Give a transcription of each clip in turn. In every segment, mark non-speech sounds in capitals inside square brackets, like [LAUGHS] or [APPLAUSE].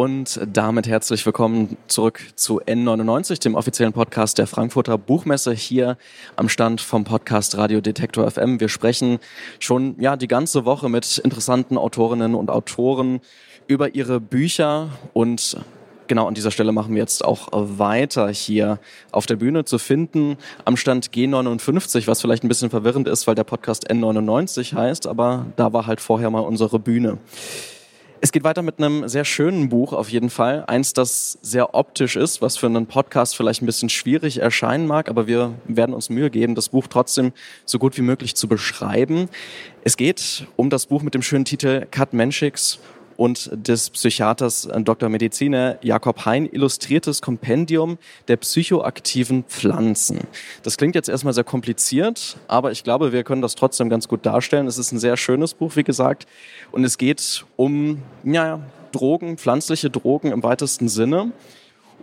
Und damit herzlich willkommen zurück zu N99, dem offiziellen Podcast der Frankfurter Buchmesse hier am Stand vom Podcast Radio Detektor FM. Wir sprechen schon ja die ganze Woche mit interessanten Autorinnen und Autoren über ihre Bücher und genau an dieser Stelle machen wir jetzt auch weiter hier auf der Bühne zu finden am Stand G59, was vielleicht ein bisschen verwirrend ist, weil der Podcast N99 heißt, aber da war halt vorher mal unsere Bühne. Es geht weiter mit einem sehr schönen Buch auf jeden Fall. Eins, das sehr optisch ist, was für einen Podcast vielleicht ein bisschen schwierig erscheinen mag, aber wir werden uns Mühe geben, das Buch trotzdem so gut wie möglich zu beschreiben. Es geht um das Buch mit dem schönen Titel Kat Menschiks und des Psychiaters äh, Dr. Mediziner Jakob Hein illustriertes Kompendium der psychoaktiven Pflanzen. Das klingt jetzt erstmal sehr kompliziert, aber ich glaube, wir können das trotzdem ganz gut darstellen. Es ist ein sehr schönes Buch, wie gesagt, und es geht um ja, Drogen, pflanzliche Drogen im weitesten Sinne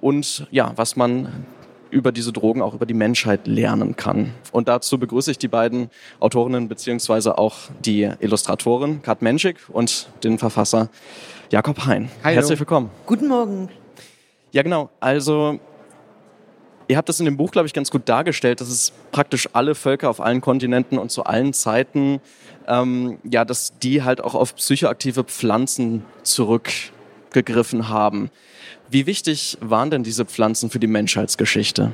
und ja, was man über diese Drogen auch über die Menschheit lernen kann. Und dazu begrüße ich die beiden Autorinnen beziehungsweise auch die Illustratorin Kat Menschik und den Verfasser Jakob Hein. Hallo. Herzlich willkommen. Guten Morgen. Ja, genau. Also ihr habt das in dem Buch, glaube ich, ganz gut dargestellt, dass es praktisch alle Völker auf allen Kontinenten und zu allen Zeiten, ähm, ja, dass die halt auch auf psychoaktive Pflanzen zurückgegriffen haben. Wie wichtig waren denn diese Pflanzen für die Menschheitsgeschichte?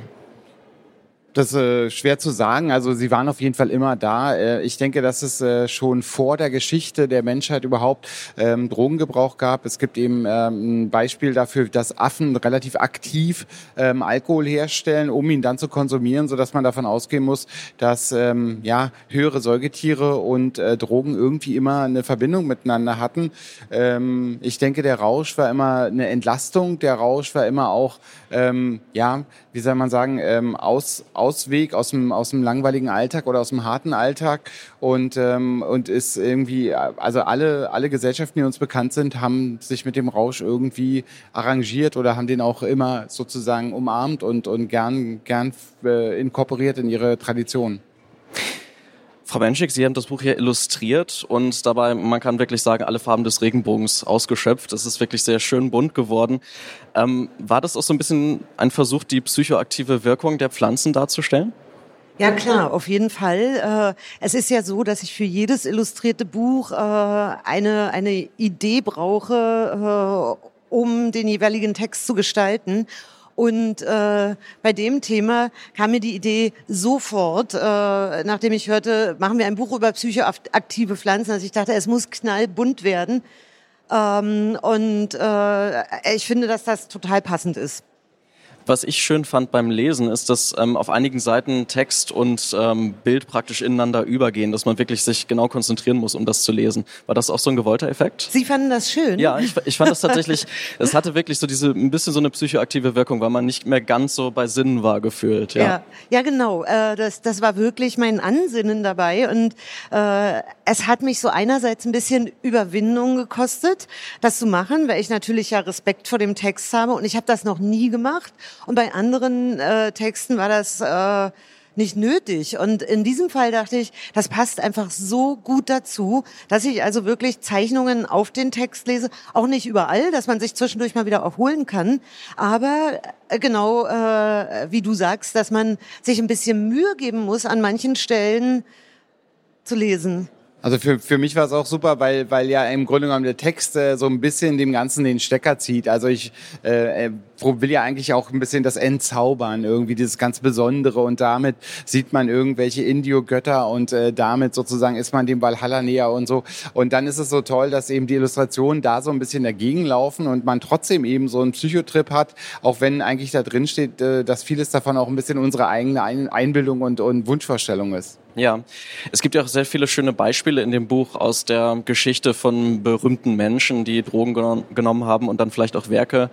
Das äh, schwer zu sagen. Also sie waren auf jeden Fall immer da. Äh, ich denke, dass es äh, schon vor der Geschichte der Menschheit überhaupt ähm, Drogengebrauch gab. Es gibt eben ähm, ein Beispiel dafür, dass Affen relativ aktiv ähm, Alkohol herstellen, um ihn dann zu konsumieren, so dass man davon ausgehen muss, dass ähm, ja höhere Säugetiere und äh, Drogen irgendwie immer eine Verbindung miteinander hatten. Ähm, ich denke, der Rausch war immer eine Entlastung. Der Rausch war immer auch ähm, ja, wie soll man sagen, ähm, aus Ausweg aus dem, aus dem langweiligen Alltag oder aus dem harten Alltag und, ähm, und ist irgendwie, also alle, alle Gesellschaften, die uns bekannt sind, haben sich mit dem Rausch irgendwie arrangiert oder haben den auch immer sozusagen umarmt und, und gern, gern äh, inkorporiert in ihre Tradition. Frau Menschik, Sie haben das Buch hier illustriert und dabei, man kann wirklich sagen, alle Farben des Regenbogens ausgeschöpft. Es ist wirklich sehr schön bunt geworden. Ähm, war das auch so ein bisschen ein Versuch, die psychoaktive Wirkung der Pflanzen darzustellen? Ja klar, auf jeden Fall. Äh, es ist ja so, dass ich für jedes illustrierte Buch äh, eine, eine Idee brauche, äh, um den jeweiligen Text zu gestalten. Und äh, bei dem Thema kam mir die Idee sofort, äh, nachdem ich hörte, machen wir ein Buch über psychoaktive Pflanzen, dass ich dachte, es muss knallbunt werden. Ähm, und äh, ich finde, dass das total passend ist. Was ich schön fand beim Lesen, ist, dass ähm, auf einigen Seiten Text und ähm, Bild praktisch ineinander übergehen, dass man wirklich sich genau konzentrieren muss, um das zu lesen. War das auch so ein gewollter Effekt? Sie fanden das schön? Ja, ich, ich fand das tatsächlich, [LAUGHS] es hatte wirklich so diese, ein bisschen so eine psychoaktive Wirkung, weil man nicht mehr ganz so bei Sinnen war gefühlt. Ja, ja, ja genau. Äh, das, das war wirklich mein Ansinnen dabei und äh, es hat mich so einerseits ein bisschen Überwindung gekostet, das zu machen, weil ich natürlich ja Respekt vor dem Text habe und ich habe das noch nie gemacht. Und bei anderen äh, Texten war das äh, nicht nötig. Und in diesem Fall dachte ich, das passt einfach so gut dazu, dass ich also wirklich Zeichnungen auf den Text lese. Auch nicht überall, dass man sich zwischendurch mal wieder erholen kann. Aber äh, genau äh, wie du sagst, dass man sich ein bisschen Mühe geben muss, an manchen Stellen zu lesen. Also für, für mich war es auch super, weil, weil ja im Grunde genommen der Text äh, so ein bisschen dem Ganzen den Stecker zieht. Also ich äh, äh will ja eigentlich auch ein bisschen das Entzaubern, irgendwie dieses ganz Besondere und damit sieht man irgendwelche Indio-Götter und äh, damit sozusagen ist man dem Valhalla näher und so. Und dann ist es so toll, dass eben die Illustrationen da so ein bisschen dagegen laufen und man trotzdem eben so einen Psychotrip hat, auch wenn eigentlich da drin steht, äh, dass vieles davon auch ein bisschen unsere eigene Einbildung und, und Wunschvorstellung ist. Ja, es gibt ja auch sehr viele schöne Beispiele in dem Buch aus der Geschichte von berühmten Menschen, die Drogen genommen haben und dann vielleicht auch Werke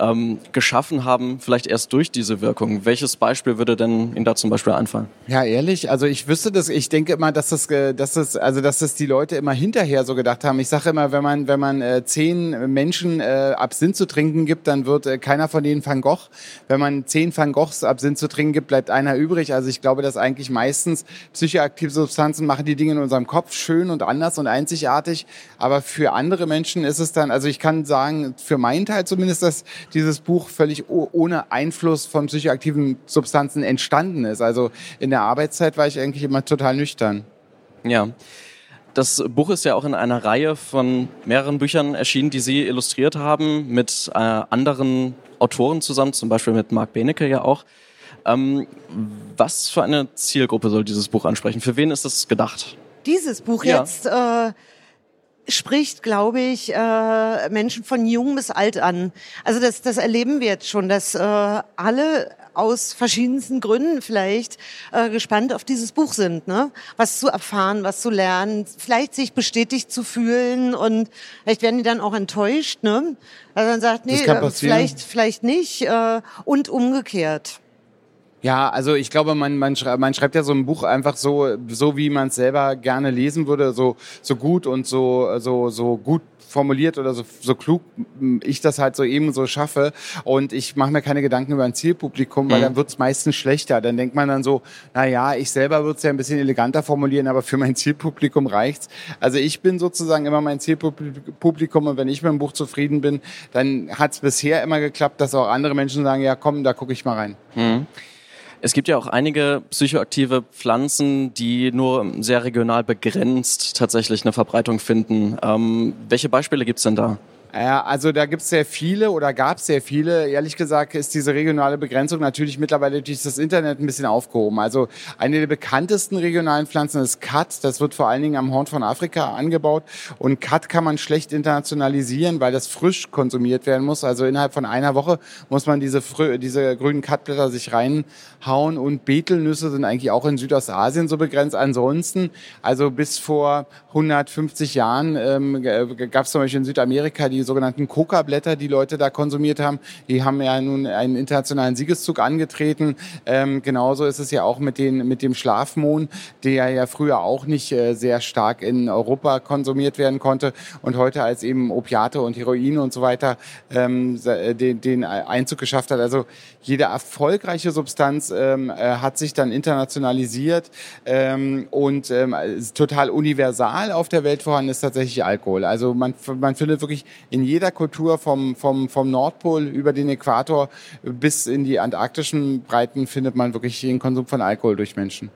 ähm, geschaffen haben, vielleicht erst durch diese Wirkung. Welches Beispiel würde denn Ihnen da zum Beispiel einfallen? Ja, ehrlich, also ich wüsste das, ich denke immer, dass das, dass das, also dass das die Leute immer hinterher so gedacht haben. Ich sage immer, wenn man, wenn man äh, zehn Menschen äh, Absinth zu trinken gibt, dann wird äh, keiner von denen Van Gogh. Wenn man zehn Van Goghs Absinth zu trinken gibt, bleibt einer übrig. Also ich glaube, dass eigentlich meistens psychoaktive Substanzen machen die Dinge in unserem Kopf schön und anders und einzigartig. Aber für andere Menschen ist es dann, also ich kann sagen, für meinen Teil zumindest, dass dieses Buch völlig ohne Einfluss von psychoaktiven Substanzen entstanden ist. Also in der Arbeitszeit war ich eigentlich immer total nüchtern. Ja. Das Buch ist ja auch in einer Reihe von mehreren Büchern erschienen, die Sie illustriert haben, mit äh, anderen Autoren zusammen, zum Beispiel mit Marc Benecke ja auch. Ähm, was für eine Zielgruppe soll dieses Buch ansprechen? Für wen ist das gedacht? Dieses Buch ja. jetzt äh, spricht, glaube ich, äh, Menschen von jung bis alt an. Also das, das erleben wir jetzt schon, dass äh, alle aus verschiedensten Gründen vielleicht äh, gespannt auf dieses Buch sind, ne? Was zu erfahren, was zu lernen, vielleicht sich bestätigt zu fühlen und vielleicht werden die dann auch enttäuscht, ne? Also dann sagt, nee, äh, vielleicht, vielleicht nicht äh, und umgekehrt. Ja, also ich glaube, man, man, schreibt, man schreibt ja so ein Buch einfach so, so wie man es selber gerne lesen würde, so, so gut und so, so, so gut formuliert oder so, so klug ich das halt so eben so schaffe und ich mache mir keine Gedanken über ein Zielpublikum, weil mhm. dann wird's meistens schlechter. Dann denkt man dann so, na ja, ich selber würde es ja ein bisschen eleganter formulieren, aber für mein Zielpublikum reicht's. Also ich bin sozusagen immer mein Zielpublikum und wenn ich mit dem Buch zufrieden bin, dann hat's bisher immer geklappt, dass auch andere Menschen sagen, ja komm, da gucke ich mal rein. Mhm. Es gibt ja auch einige psychoaktive Pflanzen, die nur sehr regional begrenzt tatsächlich eine Verbreitung finden. Ähm, welche Beispiele gibt's denn da? Ja, also da gibt's sehr viele oder gab sehr viele. Ehrlich gesagt ist diese regionale Begrenzung natürlich mittlerweile durch das Internet ein bisschen aufgehoben. Also eine der bekanntesten regionalen Pflanzen ist Kat. Das wird vor allen Dingen am Horn von Afrika angebaut. Und Kat kann man schlecht internationalisieren, weil das frisch konsumiert werden muss. Also innerhalb von einer Woche muss man diese, diese grünen Katblätter sich reinhauen. Und Betelnüsse sind eigentlich auch in Südostasien so begrenzt. Ansonsten, also bis vor 150 Jahren ähm, gab es zum Beispiel in Südamerika die sogenannten Coca-Blätter, die Leute da konsumiert haben. Die haben ja nun einen internationalen Siegeszug angetreten. Ähm, genauso ist es ja auch mit, den, mit dem Schlafmohn, der ja früher auch nicht äh, sehr stark in Europa konsumiert werden konnte und heute als eben Opiate und Heroin und so weiter ähm, äh, den, den Einzug geschafft hat. Also jede erfolgreiche Substanz ähm, äh, hat sich dann internationalisiert ähm, und ähm, total universal auf der Welt vorhanden ist tatsächlich Alkohol. Also man, man findet wirklich in jeder Kultur vom, vom, vom Nordpol über den Äquator bis in die antarktischen Breiten findet man wirklich den Konsum von Alkohol durch Menschen.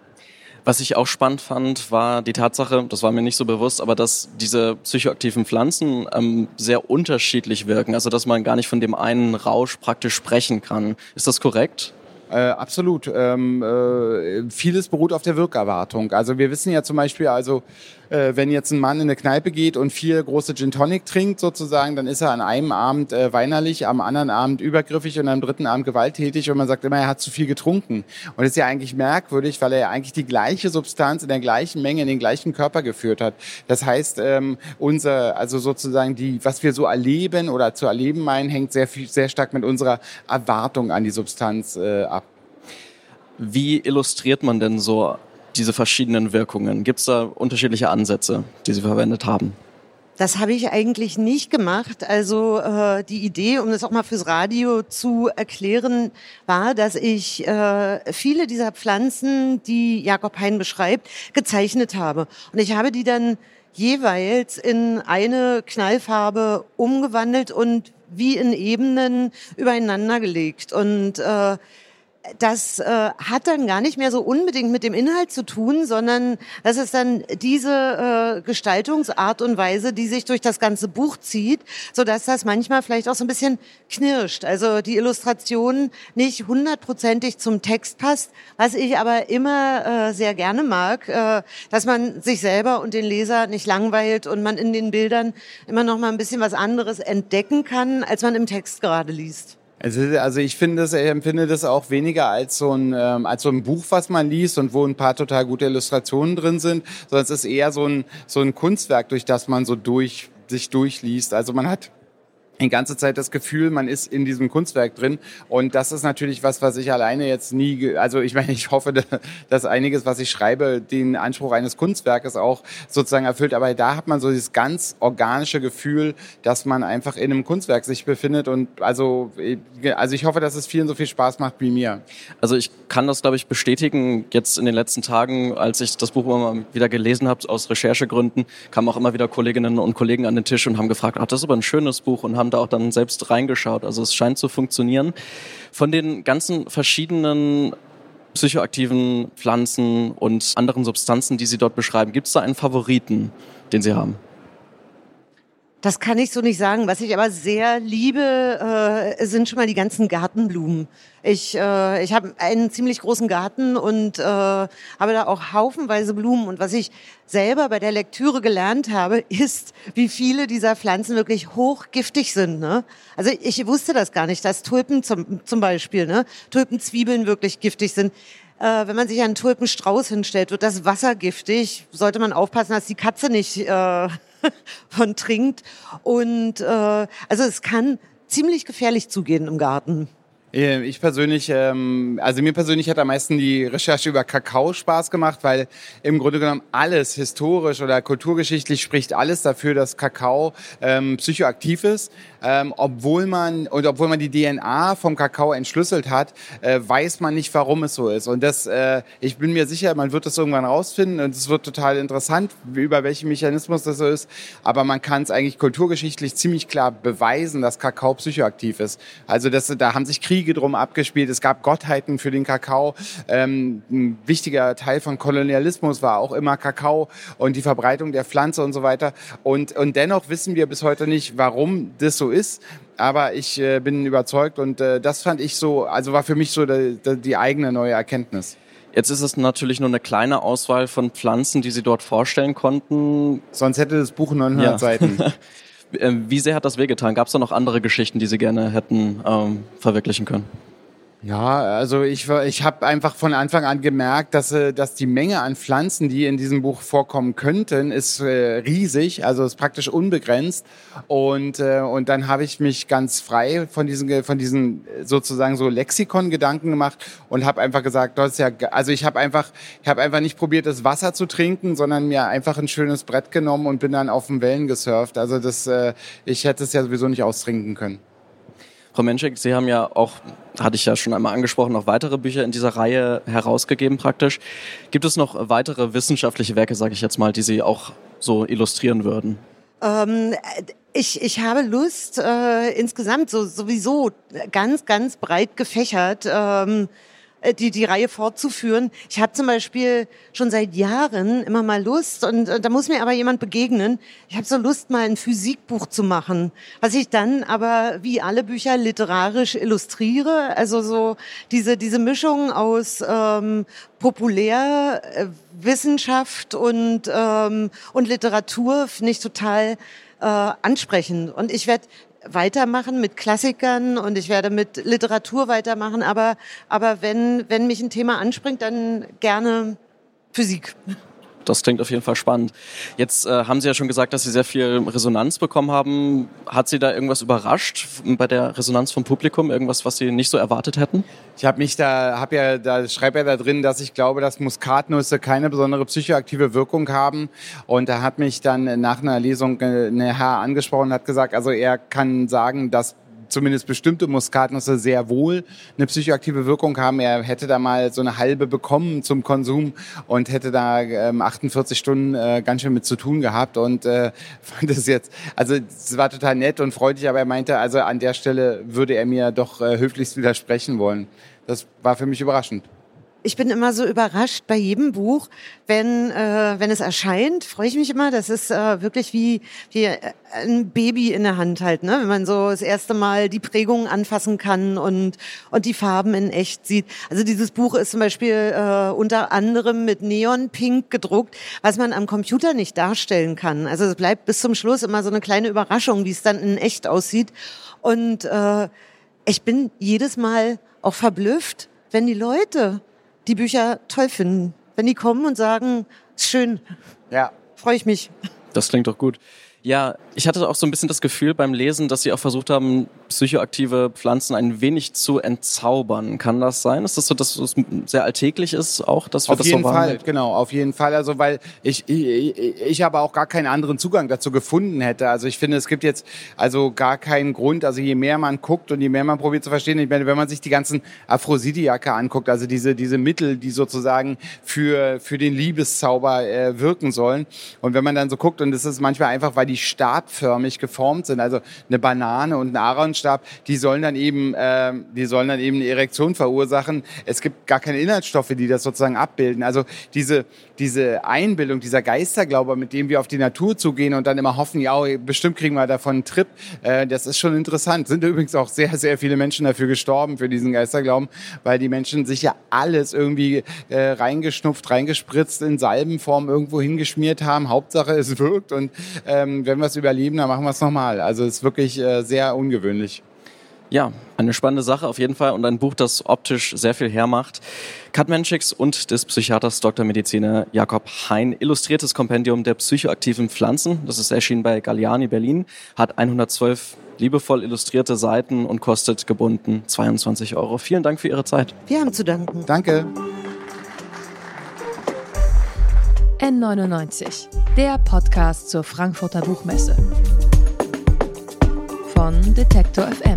Was ich auch spannend fand, war die Tatsache, das war mir nicht so bewusst, aber dass diese psychoaktiven Pflanzen ähm, sehr unterschiedlich wirken. Also dass man gar nicht von dem einen Rausch praktisch sprechen kann. Ist das korrekt? Äh, absolut. Ähm, äh, vieles beruht auf der Wirkerwartung. Also wir wissen ja zum Beispiel, also wenn jetzt ein Mann in eine Kneipe geht und vier große Gin Tonic trinkt sozusagen, dann ist er an einem Abend äh, weinerlich, am anderen Abend übergriffig und am dritten Abend gewalttätig und man sagt immer, er hat zu viel getrunken. Und das ist ja eigentlich merkwürdig, weil er ja eigentlich die gleiche Substanz in der gleichen Menge in den gleichen Körper geführt hat. Das heißt, ähm, unser, also sozusagen die, was wir so erleben oder zu erleben meinen, hängt sehr viel, sehr stark mit unserer Erwartung an die Substanz äh, ab. Wie illustriert man denn so diese verschiedenen Wirkungen? Gibt es da unterschiedliche Ansätze, die Sie verwendet haben? Das habe ich eigentlich nicht gemacht. Also äh, die Idee, um das auch mal fürs Radio zu erklären, war, dass ich äh, viele dieser Pflanzen, die Jakob Hein beschreibt, gezeichnet habe. Und ich habe die dann jeweils in eine Knallfarbe umgewandelt und wie in Ebenen übereinander gelegt. Und äh, das äh, hat dann gar nicht mehr so unbedingt mit dem Inhalt zu tun, sondern das ist dann diese äh, Gestaltungsart und Weise, die sich durch das ganze Buch zieht, so dass das manchmal vielleicht auch so ein bisschen knirscht. Also die Illustration nicht hundertprozentig zum Text passt, was ich aber immer äh, sehr gerne mag, äh, dass man sich selber und den Leser nicht langweilt und man in den Bildern immer noch mal ein bisschen was anderes entdecken kann, als man im Text gerade liest. Also, also ich finde das, ich empfinde das auch weniger als so ein ähm, als so ein Buch, was man liest und wo ein paar total gute Illustrationen drin sind, sondern es ist eher so ein so ein Kunstwerk, durch das man so durch sich durchliest. Also man hat die ganze Zeit das Gefühl, man ist in diesem Kunstwerk drin. Und das ist natürlich was, was ich alleine jetzt nie, also ich meine, [LAUGHS] ich hoffe, dass einiges, was ich schreibe, den Anspruch eines Kunstwerkes auch sozusagen erfüllt. Aber da hat man so dieses ganz organische Gefühl, dass man einfach in einem Kunstwerk sich befindet. Und also, also ich hoffe, dass es vielen so viel Spaß macht wie mir. Also ich kann das, glaube ich, bestätigen. Jetzt in den letzten Tagen, als ich das Buch immer wieder gelesen habe, aus Recherchegründen, kamen auch immer wieder Kolleginnen und Kollegen an den Tisch und haben gefragt, ach, das ist aber ein schönes Buch und haben haben da auch dann selbst reingeschaut. Also es scheint zu funktionieren. Von den ganzen verschiedenen psychoaktiven Pflanzen und anderen Substanzen, die Sie dort beschreiben, gibt es da einen Favoriten, den Sie haben? Das kann ich so nicht sagen. Was ich aber sehr liebe, äh, sind schon mal die ganzen Gartenblumen. Ich, äh, ich habe einen ziemlich großen Garten und äh, habe da auch haufenweise Blumen. Und was ich selber bei der Lektüre gelernt habe, [LAUGHS] ist, wie viele dieser Pflanzen wirklich hochgiftig sind. Ne? Also ich wusste das gar nicht, dass Tulpen zum, zum Beispiel, ne? Tulpenzwiebeln wirklich giftig sind. Äh, wenn man sich einen Tulpenstrauß hinstellt, wird das Wasser giftig. Sollte man aufpassen, dass die Katze nicht äh, [LAUGHS] von trinkt. Und äh, also es kann ziemlich gefährlich zugehen im Garten. Äh, ich persönlich, ähm, also mir persönlich hat am meisten die Recherche über Kakao Spaß gemacht, weil im Grunde genommen alles historisch oder kulturgeschichtlich spricht alles dafür, dass Kakao ähm, psychoaktiv ist. Ähm, obwohl man und obwohl man die DNA vom Kakao entschlüsselt hat, äh, weiß man nicht, warum es so ist. Und das, äh, ich bin mir sicher, man wird das irgendwann rausfinden und es wird total interessant, über welchen Mechanismus das so ist. Aber man kann es eigentlich kulturgeschichtlich ziemlich klar beweisen, dass Kakao psychoaktiv ist. Also das, da haben sich Kriege drum abgespielt. Es gab Gottheiten für den Kakao. Ähm, ein wichtiger Teil von Kolonialismus war auch immer Kakao und die Verbreitung der Pflanze und so weiter. Und, und dennoch wissen wir bis heute nicht, warum das so ist aber ich äh, bin überzeugt und äh, das fand ich so, also war für mich so die, die eigene neue Erkenntnis. Jetzt ist es natürlich nur eine kleine Auswahl von Pflanzen, die Sie dort vorstellen konnten. Sonst hätte das Buch 900 ja. Seiten. [LAUGHS] Ähm, wie sehr hat das wehgetan? Gab es da noch andere Geschichten, die Sie gerne hätten ähm, verwirklichen können? Ja, also ich, ich habe einfach von Anfang an gemerkt, dass, äh, dass die Menge an Pflanzen, die in diesem Buch vorkommen könnten, ist äh, riesig, also ist praktisch unbegrenzt. Und, äh, und dann habe ich mich ganz frei von diesen, von diesen sozusagen so Lexikon-Gedanken gemacht und habe einfach gesagt, das ist ja, also ich habe einfach, ich habe einfach nicht probiert, das Wasser zu trinken, sondern mir einfach ein schönes Brett genommen und bin dann auf den Wellen gesurft. Also das, ich hätte es ja sowieso nicht austrinken können. Frau Menschek, Sie haben ja auch, hatte ich ja schon einmal angesprochen, noch weitere Bücher in dieser Reihe herausgegeben praktisch. Gibt es noch weitere wissenschaftliche Werke, sage ich jetzt mal, die Sie auch so illustrieren würden? Ähm, ich, ich habe Lust, äh, insgesamt so sowieso ganz, ganz breit gefächert. Ähm, äh, die, die Reihe fortzuführen. Ich habe zum Beispiel schon seit Jahren immer mal Lust und äh, da muss mir aber jemand begegnen. Ich habe so Lust, mal ein Physikbuch zu machen, was ich dann aber wie alle Bücher literarisch illustriere. Also so diese, diese Mischung aus ähm, Populärwissenschaft äh, und, ähm, und Literatur finde ich total äh, ansprechend. Und ich werde weitermachen mit Klassikern und ich werde mit Literatur weitermachen, aber, aber wenn, wenn mich ein Thema anspringt, dann gerne Physik. Das klingt auf jeden Fall spannend. Jetzt äh, haben Sie ja schon gesagt, dass Sie sehr viel Resonanz bekommen haben. Hat Sie da irgendwas überrascht bei der Resonanz vom Publikum? Irgendwas, was Sie nicht so erwartet hätten? Ich habe mich da, habe ja, da schreibe ja da drin, dass ich glaube, dass Muskatnüsse keine besondere psychoaktive Wirkung haben. Und da hat mich dann nach einer Lesung äh, eine Herr angesprochen und hat gesagt, also er kann sagen, dass zumindest bestimmte Muskatnüsse sehr wohl eine psychoaktive Wirkung haben. Er hätte da mal so eine halbe bekommen zum Konsum und hätte da ähm, 48 Stunden äh, ganz schön mit zu tun gehabt und äh, [LAUGHS] fand es jetzt, also es war total nett und freudig, aber er meinte, also an der Stelle würde er mir doch äh, höflichst widersprechen wollen. Das war für mich überraschend ich bin immer so überrascht bei jedem Buch, wenn, äh, wenn es erscheint, freue ich mich immer. Das ist äh, wirklich wie, wie ein Baby in der Hand halt, ne? wenn man so das erste Mal die Prägungen anfassen kann und, und die Farben in echt sieht. Also dieses Buch ist zum Beispiel äh, unter anderem mit Neonpink gedruckt, was man am Computer nicht darstellen kann. Also es bleibt bis zum Schluss immer so eine kleine Überraschung, wie es dann in echt aussieht. Und äh, ich bin jedes Mal auch verblüfft, wenn die Leute die Bücher toll finden. Wenn die kommen und sagen, ist schön, ja. freue ich mich. Das klingt doch gut. Ja, ich hatte auch so ein bisschen das Gefühl beim Lesen, dass Sie auch versucht haben, psychoaktive Pflanzen ein wenig zu entzaubern. Kann das sein? Ist das so, dass es sehr alltäglich ist, auch, dass wir auf das jeden so Fall, genau, auf jeden Fall. Also weil ich, ich, ich aber auch gar keinen anderen Zugang dazu gefunden hätte. Also ich finde, es gibt jetzt also gar keinen Grund. Also je mehr man guckt und je mehr man probiert zu verstehen, ich meine, wenn man sich die ganzen Aphrodisiaka anguckt, also diese diese Mittel, die sozusagen für für den Liebeszauber äh, wirken sollen. Und wenn man dann so guckt und es ist manchmal einfach, weil die die stabförmig geformt sind. Also eine Banane und ein Aaronstab, die sollen dann eben, äh, die sollen dann eben eine Erektion verursachen. Es gibt gar keine Inhaltsstoffe, die das sozusagen abbilden. Also diese, diese Einbildung, dieser Geisterglaube, mit dem wir auf die Natur zugehen und dann immer hoffen, ja, bestimmt kriegen wir davon einen Trip, äh, das ist schon interessant. Sind übrigens auch sehr, sehr viele Menschen dafür gestorben, für diesen Geisterglauben, weil die Menschen sich ja alles irgendwie äh, reingeschnupft, reingespritzt, in Salbenform irgendwo hingeschmiert haben. Hauptsache, es wirkt und ähm, wenn wir es überleben, dann machen wir es nochmal. Also es ist wirklich äh, sehr ungewöhnlich. Ja, eine spannende Sache auf jeden Fall und ein Buch, das optisch sehr viel hermacht. Kat Menschicks und des Psychiaters Dr. Mediziner Jakob Hein. Illustriertes Kompendium der psychoaktiven Pflanzen. Das ist erschienen bei Galliani Berlin, hat 112 liebevoll illustrierte Seiten und kostet gebunden 22 Euro. Vielen Dank für Ihre Zeit. Wir haben zu danken. Danke. N99, der Podcast zur Frankfurter Buchmesse. Von Detektor FM,